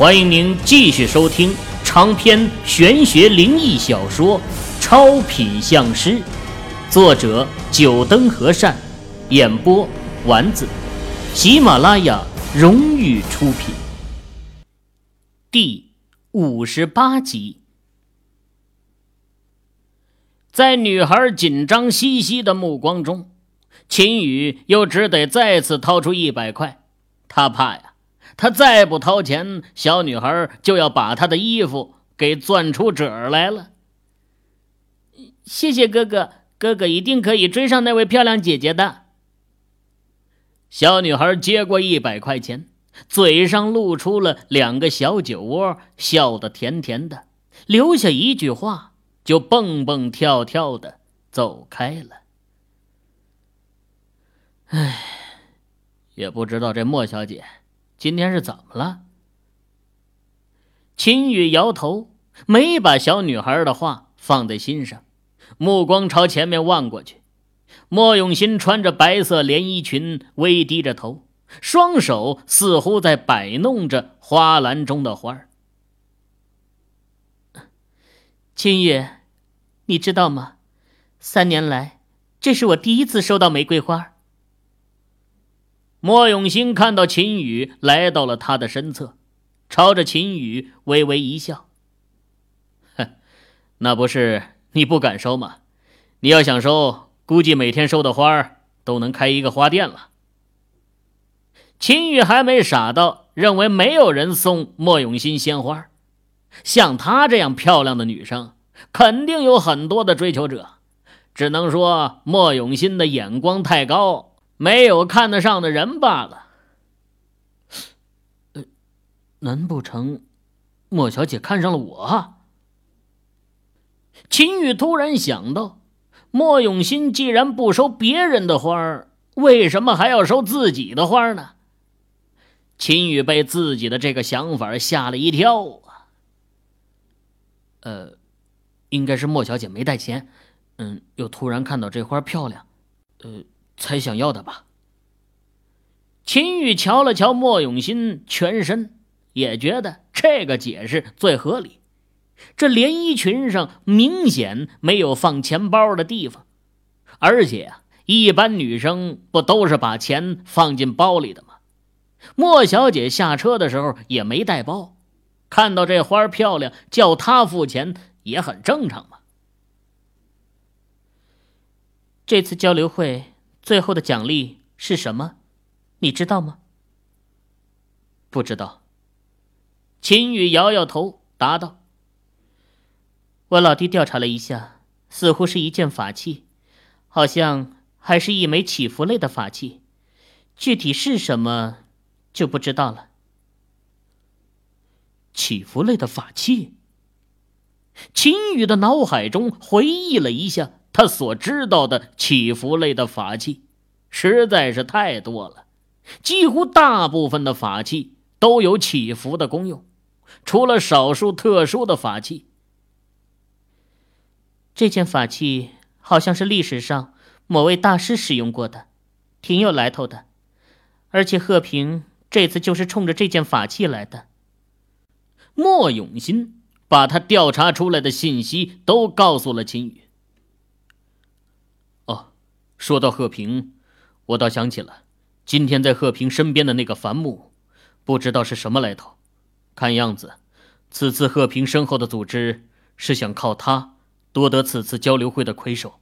欢迎您继续收听长篇玄学灵异小说《超品相师》，作者：九灯和善，演播：丸子，喜马拉雅荣誉出品。第五十八集，在女孩紧张兮兮的目光中，秦宇又只得再次掏出一百块，他怕呀。他再不掏钱，小女孩就要把他的衣服给攥出褶来了。谢谢哥哥，哥哥一定可以追上那位漂亮姐姐的。小女孩接过一百块钱，嘴上露出了两个小酒窝，笑得甜甜的，留下一句话，就蹦蹦跳跳的走开了。唉，也不知道这莫小姐。今天是怎么了？秦宇摇头，没把小女孩的话放在心上，目光朝前面望过去。莫永新穿着白色连衣裙，微低着头，双手似乎在摆弄着花篮中的花儿。秦宇，你知道吗？三年来，这是我第一次收到玫瑰花。莫永新看到秦宇来到了他的身侧，朝着秦宇微微一笑：“哼，那不是你不敢收吗？你要想收，估计每天收的花都能开一个花店了。”秦宇还没傻到认为没有人送莫永新鲜花，像她这样漂亮的女生，肯定有很多的追求者，只能说莫永新的眼光太高。没有看得上的人罢了。呃，难不成莫小姐看上了我？秦宇突然想到，莫永新既然不收别人的花，为什么还要收自己的花呢？秦宇被自己的这个想法吓了一跳啊！呃，应该是莫小姐没带钱，嗯，又突然看到这花漂亮，呃。才想要的吧。秦宇瞧了瞧莫永新全身，也觉得这个解释最合理。这连衣裙上明显没有放钱包的地方，而且啊，一般女生不都是把钱放进包里的吗？莫小姐下车的时候也没带包，看到这花漂亮，叫她付钱也很正常嘛。这次交流会。最后的奖励是什么？你知道吗？不知道。秦宇摇摇头，答道：“我老弟调查了一下，似乎是一件法器，好像还是一枚祈福类的法器，具体是什么就不知道了。”祈福类的法器。秦宇的脑海中回忆了一下。他所知道的祈福类的法器，实在是太多了。几乎大部分的法器都有祈福的功用，除了少数特殊的法器。这件法器好像是历史上某位大师使用过的，挺有来头的。而且贺平这次就是冲着这件法器来的。莫永新把他调查出来的信息都告诉了秦宇。说到贺平，我倒想起了今天在贺平身边的那个樊木，不知道是什么来头。看样子，此次贺平身后的组织是想靠他夺得此次交流会的魁首。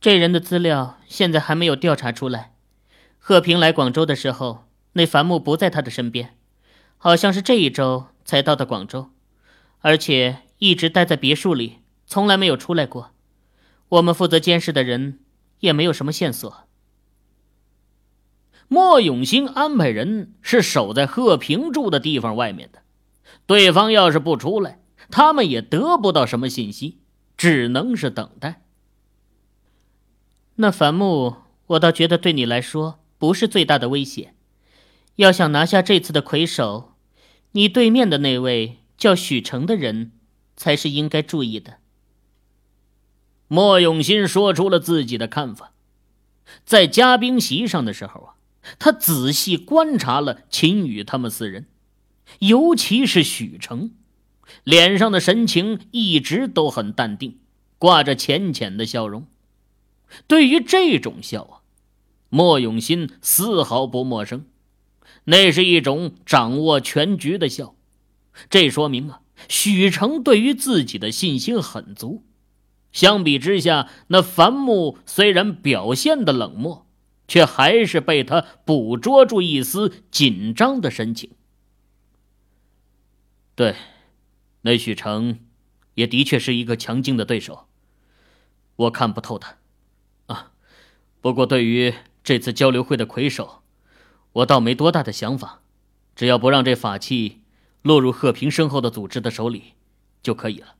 这人的资料现在还没有调查出来。贺平来广州的时候，那樊木不在他的身边，好像是这一周才到的广州，而且一直待在别墅里，从来没有出来过。我们负责监视的人也没有什么线索。莫永兴安排人是守在贺平住的地方外面的，对方要是不出来，他们也得不到什么信息，只能是等待。那樊木，我倒觉得对你来说不是最大的威胁。要想拿下这次的魁首，你对面的那位叫许成的人，才是应该注意的。莫永新说出了自己的看法。在嘉宾席上的时候啊，他仔细观察了秦宇他们四人，尤其是许成，脸上的神情一直都很淡定，挂着浅浅的笑容。对于这种笑啊，莫永新丝毫不陌生，那是一种掌握全局的笑。这说明啊，许成对于自己的信心很足。相比之下，那樊木虽然表现的冷漠，却还是被他捕捉住一丝紧张的神情。对，那许成也的确是一个强劲的对手，我看不透他。啊，不过对于这次交流会的魁首，我倒没多大的想法，只要不让这法器落入贺平身后的组织的手里就可以了。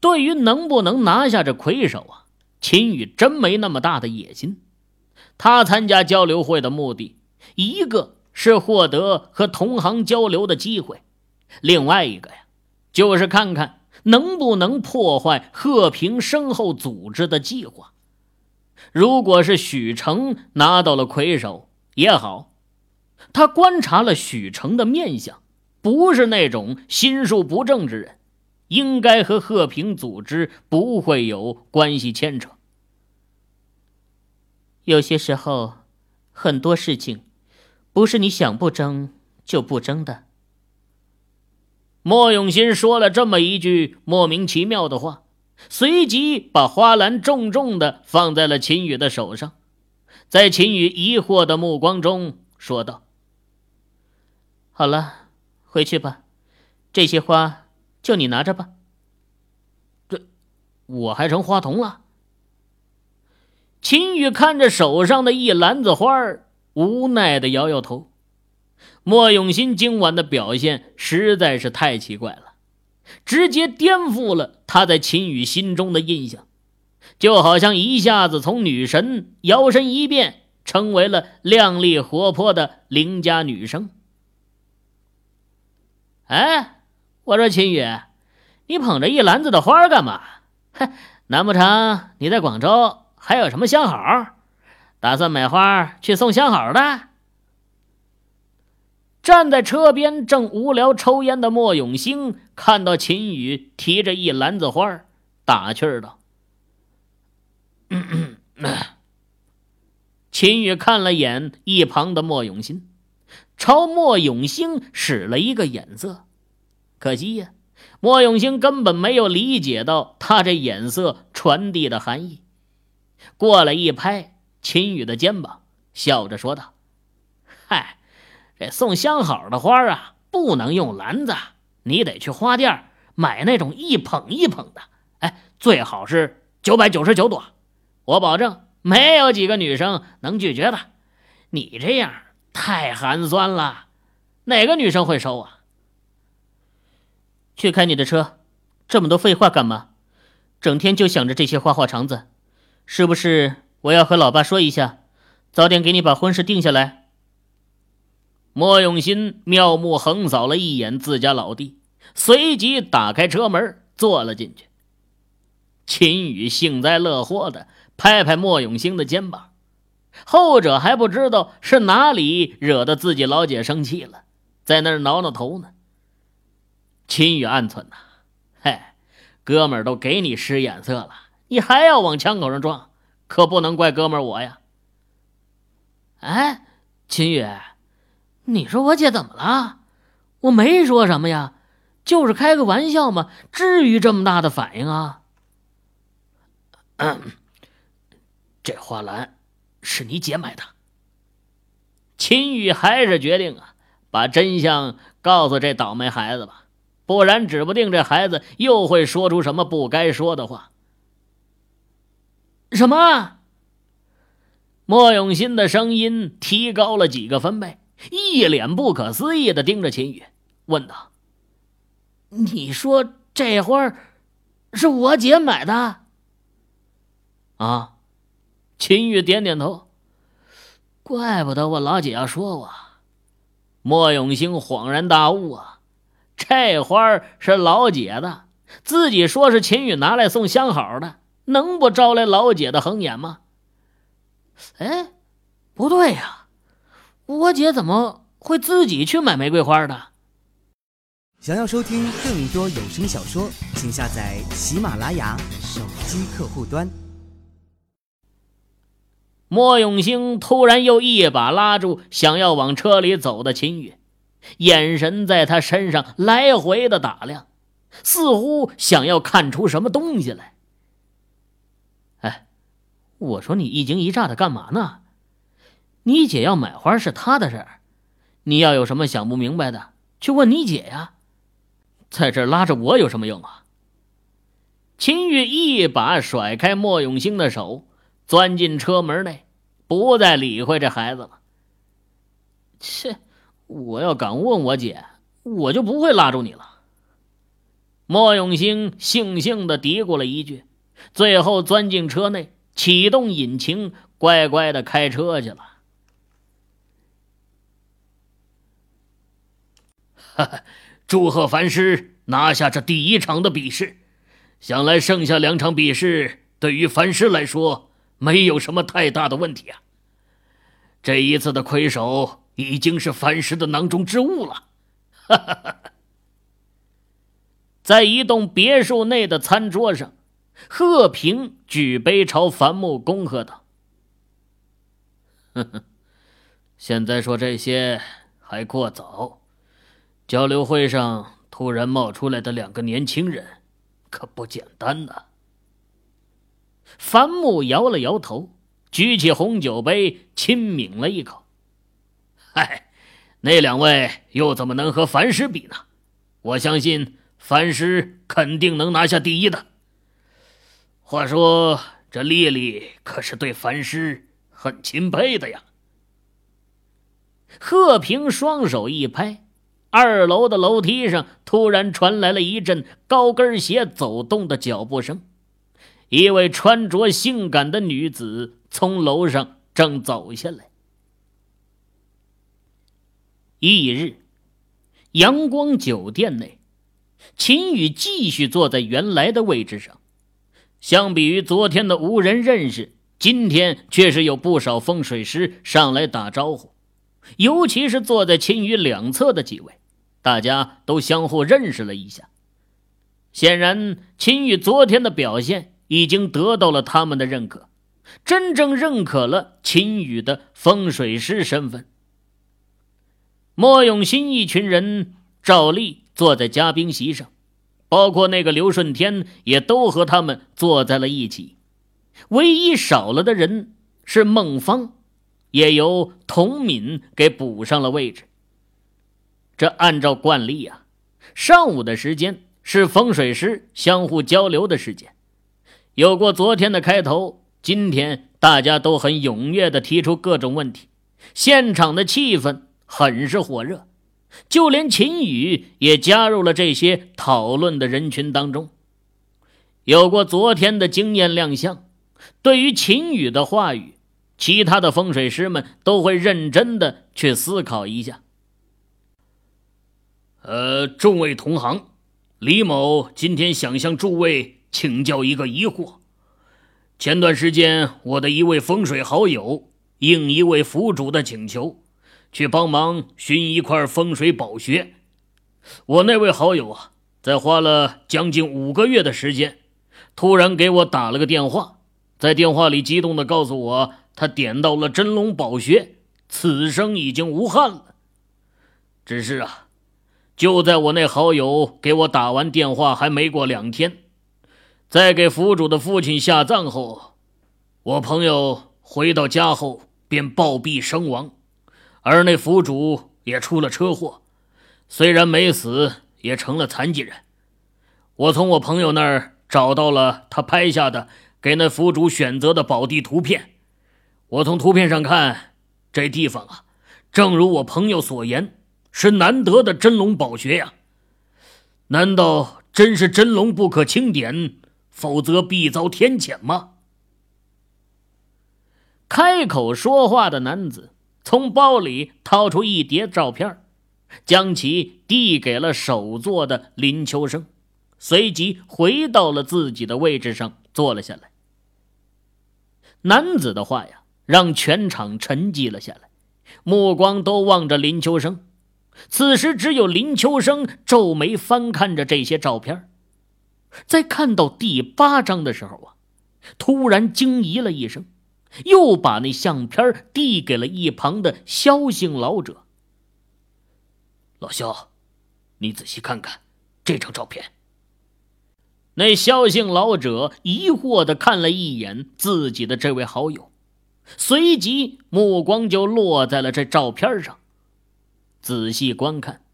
对于能不能拿下这魁首啊，秦宇真没那么大的野心。他参加交流会的目的，一个是获得和同行交流的机会，另外一个呀，就是看看能不能破坏贺平身后组织的计划。如果是许成拿到了魁首也好，他观察了许成的面相，不是那种心术不正之人。应该和贺平组织不会有关系牵扯。有些时候，很多事情，不是你想不争就不争的。莫永新说了这么一句莫名其妙的话，随即把花篮重重的放在了秦宇的手上，在秦宇疑惑的目光中说道：“好了，回去吧，这些花。”就你拿着吧。这，我还成花童了。秦宇看着手上的一篮子花儿，无奈的摇摇头。莫永新今晚的表现实在是太奇怪了，直接颠覆了他在秦宇心中的印象，就好像一下子从女神摇身一变，成为了靓丽活泼的邻家女生。哎。我说秦宇，你捧着一篮子的花干嘛？哼，难不成你在广州还有什么相好？打算买花去送相好的？站在车边正无聊抽烟的莫永兴看到秦宇提着一篮子花，打趣道：“ 秦宇看了眼一旁的莫永兴，朝莫永兴使了一个眼色。可惜呀，莫永兴根本没有理解到他这眼色传递的含义。过来一拍秦宇的肩膀，笑着说道：“嗨，这送相好的花啊，不能用篮子，你得去花店买那种一捧一捧的。哎，最好是九百九十九朵，我保证没有几个女生能拒绝的。你这样太寒酸了，哪个女生会收啊？”去开你的车，这么多废话干嘛？整天就想着这些花花肠子，是不是？我要和老爸说一下，早点给你把婚事定下来。莫永新妙目横扫了一眼自家老弟，随即打开车门坐了进去。秦宇幸灾乐祸的拍拍莫永兴的肩膀，后者还不知道是哪里惹得自己老姐生气了，在那儿挠挠头呢。秦宇暗忖呐，嘿，哥们儿都给你使眼色了，你还要往枪口上撞，可不能怪哥们儿我呀。哎，秦宇，你说我姐怎么了？我没说什么呀，就是开个玩笑嘛，至于这么大的反应啊？这花篮是你姐买的。秦宇还是决定啊，把真相告诉这倒霉孩子吧。不然，指不定这孩子又会说出什么不该说的话。什么？莫永新的声音提高了几个分贝，一脸不可思议的盯着秦宇，问道：“你说这花是我姐买的？”啊，秦宇点点头。怪不得我老姐要说我。莫永兴恍然大悟啊。这花是老姐的，自己说是秦宇拿来送相好的，能不招来老姐的横眼吗？哎，不对呀，我姐怎么会自己去买玫瑰花的。想要收听更多有声小说，请下载喜马拉雅手机客户端。莫永兴突然又一把拉住想要往车里走的秦宇，眼神在他身上来回的打量，似乎想要看出什么东西来。哎，我说你一惊一乍的干嘛呢？你姐要买花是她的事儿，你要有什么想不明白的，去问你姐呀。在这拉着我有什么用啊？秦玉一把甩开莫永兴的手，钻进车门内，不再理会这孩子了。切！我要敢问我姐，我就不会拉住你了。莫永兴悻悻的嘀咕了一句，最后钻进车内，启动引擎，乖乖的开车去了。哈哈。祝贺凡师拿下这第一场的比试，想来剩下两场比试对于凡师来说没有什么太大的问题啊。这一次的魁首已经是凡师的囊中之物了。哈哈哈！在一栋别墅内的餐桌上，贺平举杯朝樊木恭贺道：“，现在说这些还过早。”交流会上突然冒出来的两个年轻人，可不简单呐。樊木摇了摇头，举起红酒杯，亲抿了一口。嗨，那两位又怎么能和樊师比呢？我相信樊师肯定能拿下第一的。话说，这丽丽可是对樊师很钦佩的呀。贺平双手一拍。二楼的楼梯上突然传来了一阵高跟鞋走动的脚步声，一位穿着性感的女子从楼上正走下来。翌日，阳光酒店内，秦宇继续坐在原来的位置上。相比于昨天的无人认识，今天却是有不少风水师上来打招呼。尤其是坐在秦宇两侧的几位，大家都相互认识了一下。显然，秦宇昨天的表现已经得到了他们的认可，真正认可了秦宇的风水师身份。莫永新一群人照例坐在嘉宾席上，包括那个刘顺天也都和他们坐在了一起。唯一少了的人是孟芳。也由童敏给补上了位置。这按照惯例啊，上午的时间是风水师相互交流的时间。有过昨天的开头，今天大家都很踊跃地提出各种问题，现场的气氛很是火热，就连秦宇也加入了这些讨论的人群当中。有过昨天的经验亮相，对于秦宇的话语。其他的风水师们都会认真的去思考一下。呃，众位同行，李某今天想向诸位请教一个疑惑。前段时间，我的一位风水好友应一位府主的请求，去帮忙寻一块风水宝穴。我那位好友啊，在花了将近五个月的时间，突然给我打了个电话，在电话里激动的告诉我。他点到了真龙宝穴，此生已经无憾了。只是啊，就在我那好友给我打完电话还没过两天，在给府主的父亲下葬后，我朋友回到家后便暴毙身亡，而那府主也出了车祸，虽然没死，也成了残疾人。我从我朋友那儿找到了他拍下的给那府主选择的宝地图片。我从图片上看，这地方啊，正如我朋友所言，是难得的真龙宝穴呀。难道真是真龙不可轻点，否则必遭天谴吗？开口说话的男子从包里掏出一叠照片，将其递给了首座的林秋生，随即回到了自己的位置上坐了下来。男子的话呀。让全场沉寂了下来，目光都望着林秋生。此时，只有林秋生皱眉翻看着这些照片，在看到第八张的时候啊，突然惊疑了一声，又把那相片递给了一旁的萧姓老者。老萧，你仔细看看这张照片。那萧姓老者疑惑的看了一眼自己的这位好友，随即目光就落在了这照片上。仔细观看，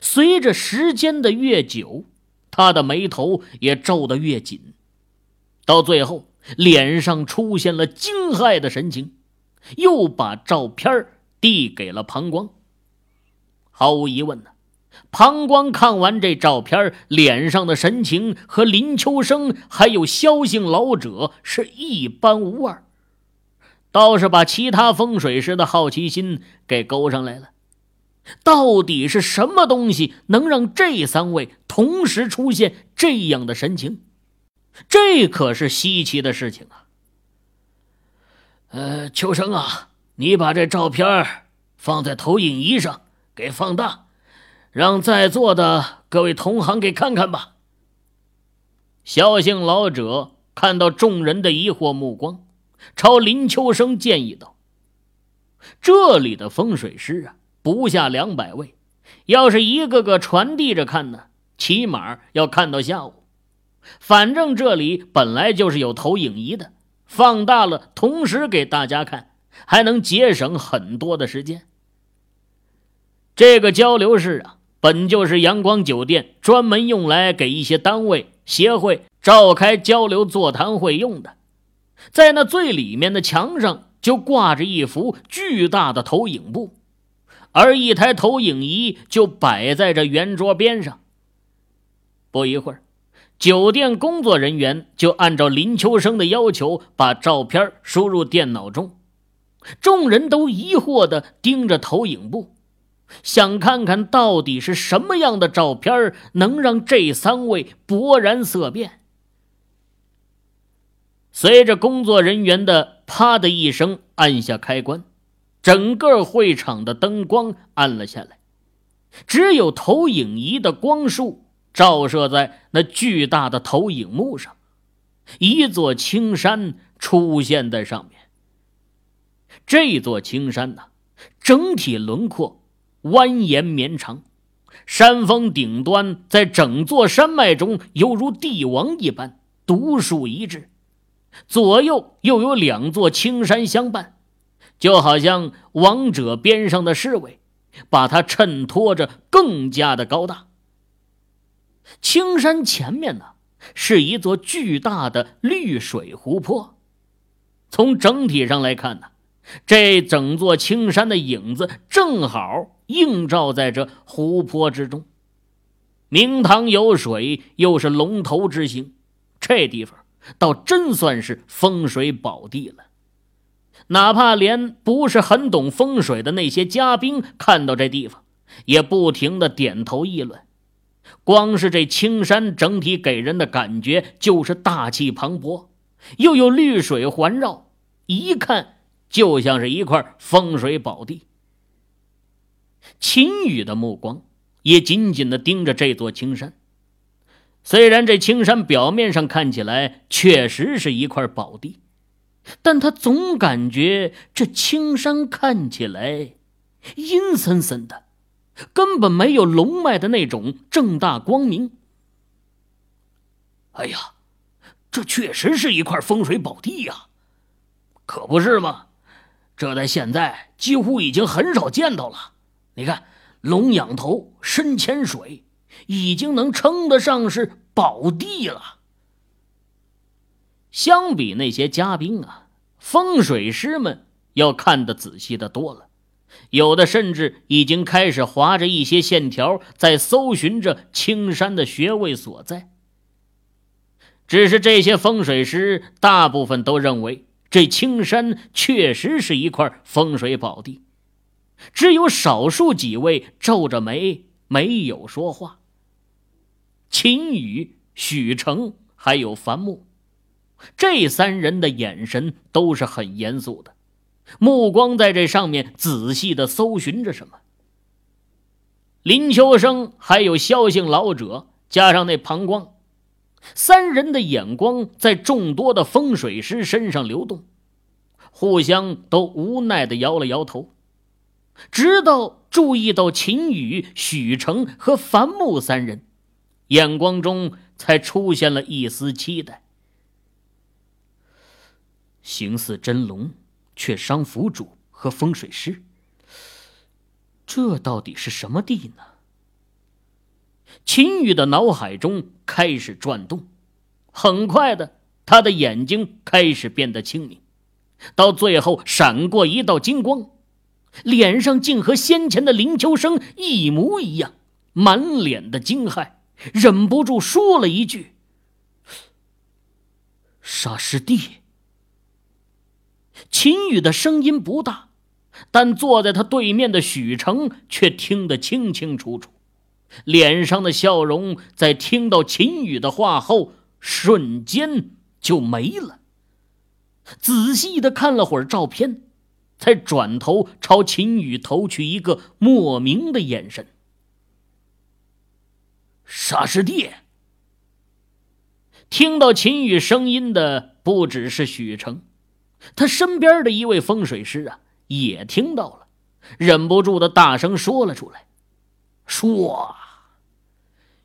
随着时间的越久，他的眉头也皱得越紧，到最后脸上出现了惊骇的神情，又把照片递给了庞光。毫无疑问呢，庞光看完这照片，脸上的神情和林秋生还有萧姓老者是一般无二，倒是把其他风水师的好奇心给勾上来了。到底是什么东西能让这三位同时出现这样的神情？这可是稀奇的事情啊！呃，秋生啊，你把这照片放在投影仪上给放大，让在座的各位同行给看看吧。萧姓老者看到众人的疑惑目光，朝林秋生建议道：“这里的风水师啊。”不下两百位，要是一个个传递着看呢，起码要看到下午。反正这里本来就是有投影仪的，放大了，同时给大家看，还能节省很多的时间。这个交流室啊，本就是阳光酒店专门用来给一些单位、协会召开交流座谈会用的，在那最里面的墙上就挂着一幅巨大的投影布。而一台投影仪就摆在这圆桌边上。不一会儿，酒店工作人员就按照林秋生的要求把照片输入电脑中。众人都疑惑地盯着投影布，想看看到底是什么样的照片能让这三位勃然色变。随着工作人员的“啪”的一声按下开关。整个会场的灯光暗了下来，只有投影仪的光束照射在那巨大的投影幕上，一座青山出现在上面。这座青山呢，整体轮廓蜿蜒绵长，山峰顶端在整座山脉中犹如帝王一般独树一帜，左右又有两座青山相伴。就好像王者边上的侍卫，把它衬托着更加的高大。青山前面呢，是一座巨大的绿水湖泊。从整体上来看呢，这整座青山的影子正好映照在这湖泊之中。明堂有水，又是龙头之星，这地方倒真算是风水宝地了。哪怕连不是很懂风水的那些嘉宾看到这地方，也不停的点头议论。光是这青山整体给人的感觉就是大气磅礴，又有绿水环绕，一看就像是一块风水宝地。秦羽的目光也紧紧的盯着这座青山。虽然这青山表面上看起来确实是一块宝地。但他总感觉这青山看起来阴森森的，根本没有龙脉的那种正大光明。哎呀，这确实是一块风水宝地呀！可不是吗？这在现在几乎已经很少见到了。你看，龙仰头，深潜水，已经能称得上是宝地了。相比那些嘉宾啊，风水师们要看得仔细的多了，有的甚至已经开始划着一些线条，在搜寻着青山的穴位所在。只是这些风水师大部分都认为这青山确实是一块风水宝地，只有少数几位皱着眉没有说话。秦羽、许成还有樊木。这三人的眼神都是很严肃的，目光在这上面仔细的搜寻着什么。林秋生还有萧姓老者，加上那庞光，三人的眼光在众多的风水师身上流动，互相都无奈的摇了摇头，直到注意到秦宇、许成和樊木三人，眼光中才出现了一丝期待。形似真龙，却伤府主和风水师。这到底是什么地呢？秦宇的脑海中开始转动，很快的，他的眼睛开始变得清明，到最后闪过一道金光，脸上竟和先前的林秋生一模一样，满脸的惊骇，忍不住说了一句：“杀师弟。”秦宇的声音不大。但坐在他对面的许成却听得清清楚楚，脸上的笑容在听到秦宇的话后瞬间就没了。仔细的看了会儿照片，才转头朝秦宇投去一个莫名的眼神。傻师弟，听到秦宇声音的不只是许成，他身边的一位风水师啊。也听到了，忍不住的大声说了出来：“说！”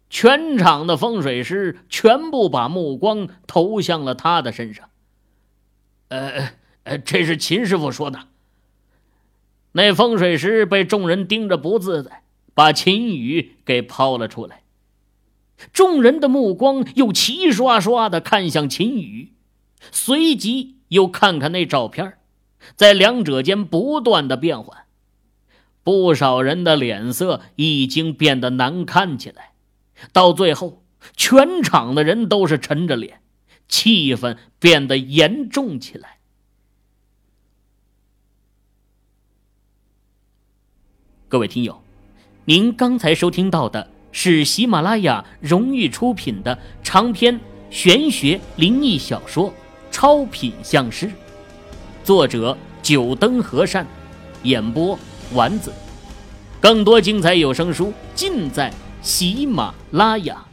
全场的风水师全部把目光投向了他的身上。呃呃，这是秦师傅说的。那风水师被众人盯着不自在，把秦宇给抛了出来。众人的目光又齐刷刷的看向秦宇，随即又看看那照片在两者间不断的变换，不少人的脸色已经变得难看起来，到最后，全场的人都是沉着脸，气氛变得严重起来。各位听友，您刚才收听到的是喜马拉雅荣誉出品的长篇玄学灵异小说《超品相师》。作者：九灯和善，演播：丸子。更多精彩有声书尽在喜马拉雅。